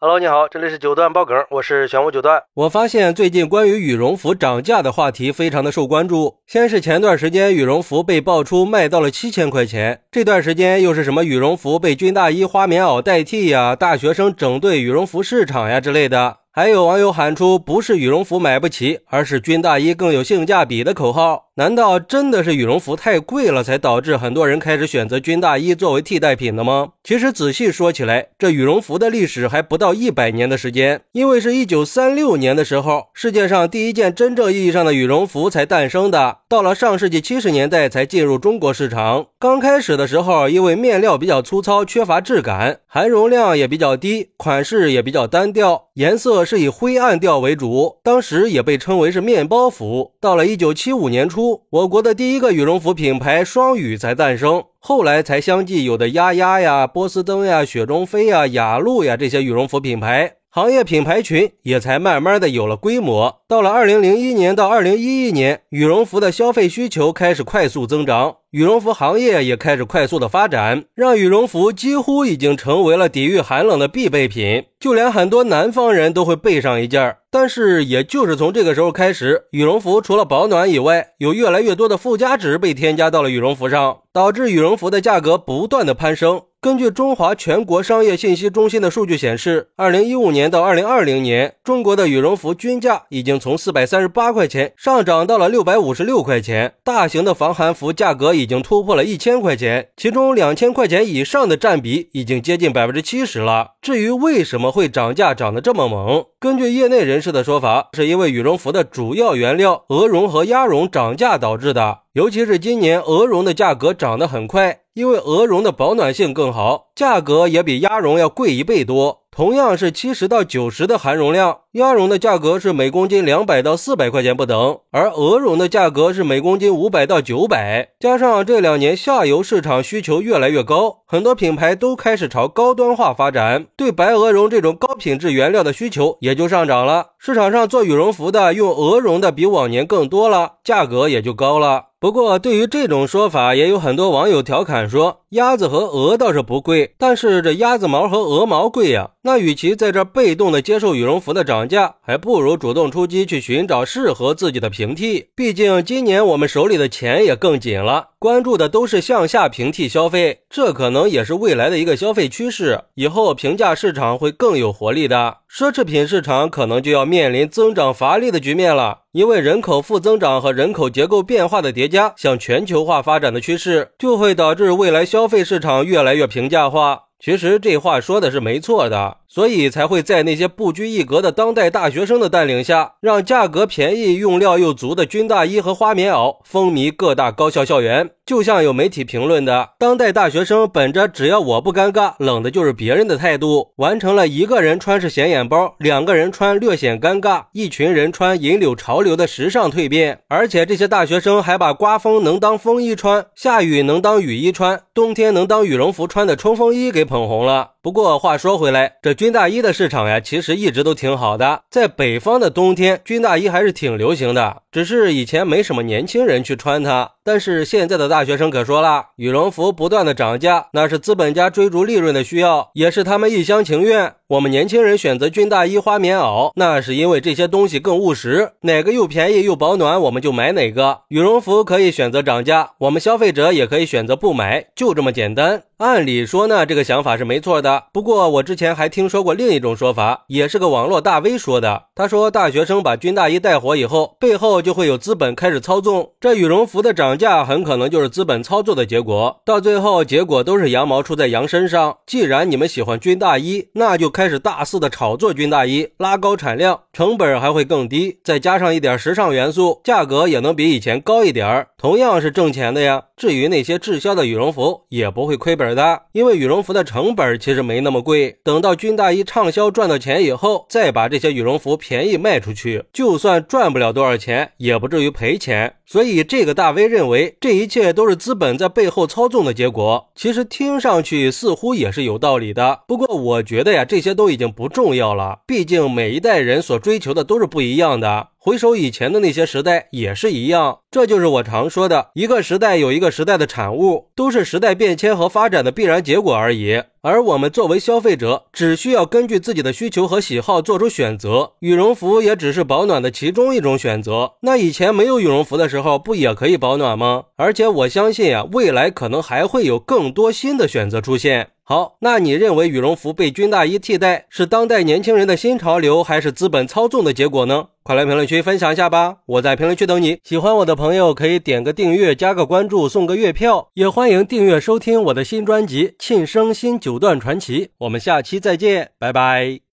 Hello，你好，这里是九段爆梗，我是玄武九段。我发现最近关于羽绒服涨价的话题非常的受关注。先是前段时间羽绒服被爆出卖到了七千块钱，这段时间又是什么羽绒服被军大衣、花棉袄代替呀，大学生整顿羽绒服市场呀之类的。还有网友喊出不是羽绒服买不起，而是军大衣更有性价比的口号。难道真的是羽绒服太贵了，才导致很多人开始选择军大衣作为替代品的吗？其实仔细说起来，这羽绒服的历史还不到一百年的时间，因为是一九三六年的时候，世界上第一件真正意义上的羽绒服才诞生的。到了上世纪七十年代才进入中国市场。刚开始的时候，因为面料比较粗糙，缺乏质感，含绒量也比较低，款式也比较单调，颜色是以灰暗调为主，当时也被称为是面包服。到了一九七五年初。我国的第一个羽绒服品牌双羽才诞生，后来才相继有的鸭鸭呀、波司登呀、雪中飞呀、雅鹿呀这些羽绒服品牌，行业品牌群也才慢慢的有了规模。到了二零零一年到二零一一年，羽绒服的消费需求开始快速增长。羽绒服行业也开始快速的发展，让羽绒服几乎已经成为了抵御寒冷的必备品，就连很多南方人都会备上一件。但是，也就是从这个时候开始，羽绒服除了保暖以外，有越来越多的附加值被添加到了羽绒服上，导致羽绒服的价格不断的攀升。根据中华全国商业信息中心的数据显示，二零一五年到二零二零年，中国的羽绒服均价已经从四百三十八块钱上涨到了六百五十六块钱，大型的防寒服价格。已经突破了一千块钱，其中两千块钱以上的占比已经接近百分之七十了。至于为什么会涨价涨得这么猛，根据业内人士的说法，是因为羽绒服的主要原料鹅绒和鸭绒涨价导致的。尤其是今年鹅绒的价格涨得很快，因为鹅绒的保暖性更好，价格也比鸭绒要贵一倍多。同样是七十到九十的含绒量，鸭绒的价格是每公斤两百到四百块钱不等，而鹅绒的价格是每公斤五百到九百。加上这两年下游市场需求越来越高，很多品牌都开始朝高端化发展，对白鹅绒这种高品质原料的需求也就上涨了。市场上做羽绒服的用鹅绒的比往年更多了，价格也就高了。不过，对于这种说法，也有很多网友调侃说，鸭子和鹅倒是不贵，但是这鸭子毛和鹅毛贵呀。那与其在这被动的接受羽绒服的涨价，还不如主动出击去寻找适合自己的平替。毕竟今年我们手里的钱也更紧了，关注的都是向下平替消费，这可能也是未来的一个消费趋势。以后平价市场会更有活力的，奢侈品市场可能就要面临增长乏力的局面了。因为人口负增长和人口结构变化的叠加，向全球化发展的趋势，就会导致未来消费市场越来越平价化。其实这话说的是没错的。所以才会在那些不拘一格的当代大学生的带领下，让价格便宜、用料又足的军大衣和花棉袄风靡各大高校校园。就像有媒体评论的，当代大学生本着只要我不尴尬，冷的就是别人的态度，完成了一个人穿是显眼包，两个人穿略显尴尬，一群人穿引领潮流的时尚蜕变。而且这些大学生还把刮风能当风衣穿，下雨能当雨衣穿，冬天能当羽绒服穿的冲锋衣给捧红了。不过话说回来，这军大衣的市场呀，其实一直都挺好的。在北方的冬天，军大衣还是挺流行的，只是以前没什么年轻人去穿它。但是现在的大学生可说了，羽绒服不断的涨价，那是资本家追逐利润的需要，也是他们一厢情愿。我们年轻人选择军大衣、花棉袄，那是因为这些东西更务实，哪个又便宜又保暖，我们就买哪个。羽绒服可以选择涨价，我们消费者也可以选择不买，就这么简单。按理说呢，这个想法是没错的。不过我之前还听说过另一种说法，也是个网络大 V 说的。他说，大学生把军大衣带火以后，背后就就会有资本开始操纵这羽绒服的涨。价很可能就是资本操作的结果，到最后结果都是羊毛出在羊身上。既然你们喜欢军大衣，那就开始大肆的炒作军大衣，拉高产量，成本还会更低，再加上一点时尚元素，价格也能比以前高一点同样是挣钱的呀。至于那些滞销的羽绒服，也不会亏本的，因为羽绒服的成本其实没那么贵。等到军大衣畅销赚到钱以后，再把这些羽绒服便宜卖出去，就算赚不了多少钱，也不至于赔钱。所以这个大 V 认为。这一切都是资本在背后操纵的结果，其实听上去似乎也是有道理的。不过我觉得呀，这些都已经不重要了，毕竟每一代人所追求的都是不一样的。回首以前的那些时代也是一样，这就是我常说的，一个时代有一个时代的产物，都是时代变迁和发展的必然结果而已。而我们作为消费者，只需要根据自己的需求和喜好做出选择。羽绒服也只是保暖的其中一种选择。那以前没有羽绒服的时候，不也可以保暖吗？而且我相信啊，未来可能还会有更多新的选择出现。好，那你认为羽绒服被军大衣替代是当代年轻人的新潮流，还是资本操纵的结果呢？快来评论区分享一下吧！我在评论区等你。喜欢我的朋友可以点个订阅，加个关注，送个月票，也欢迎订阅收听我的新专辑《庆生新九段传奇》。我们下期再见，拜拜。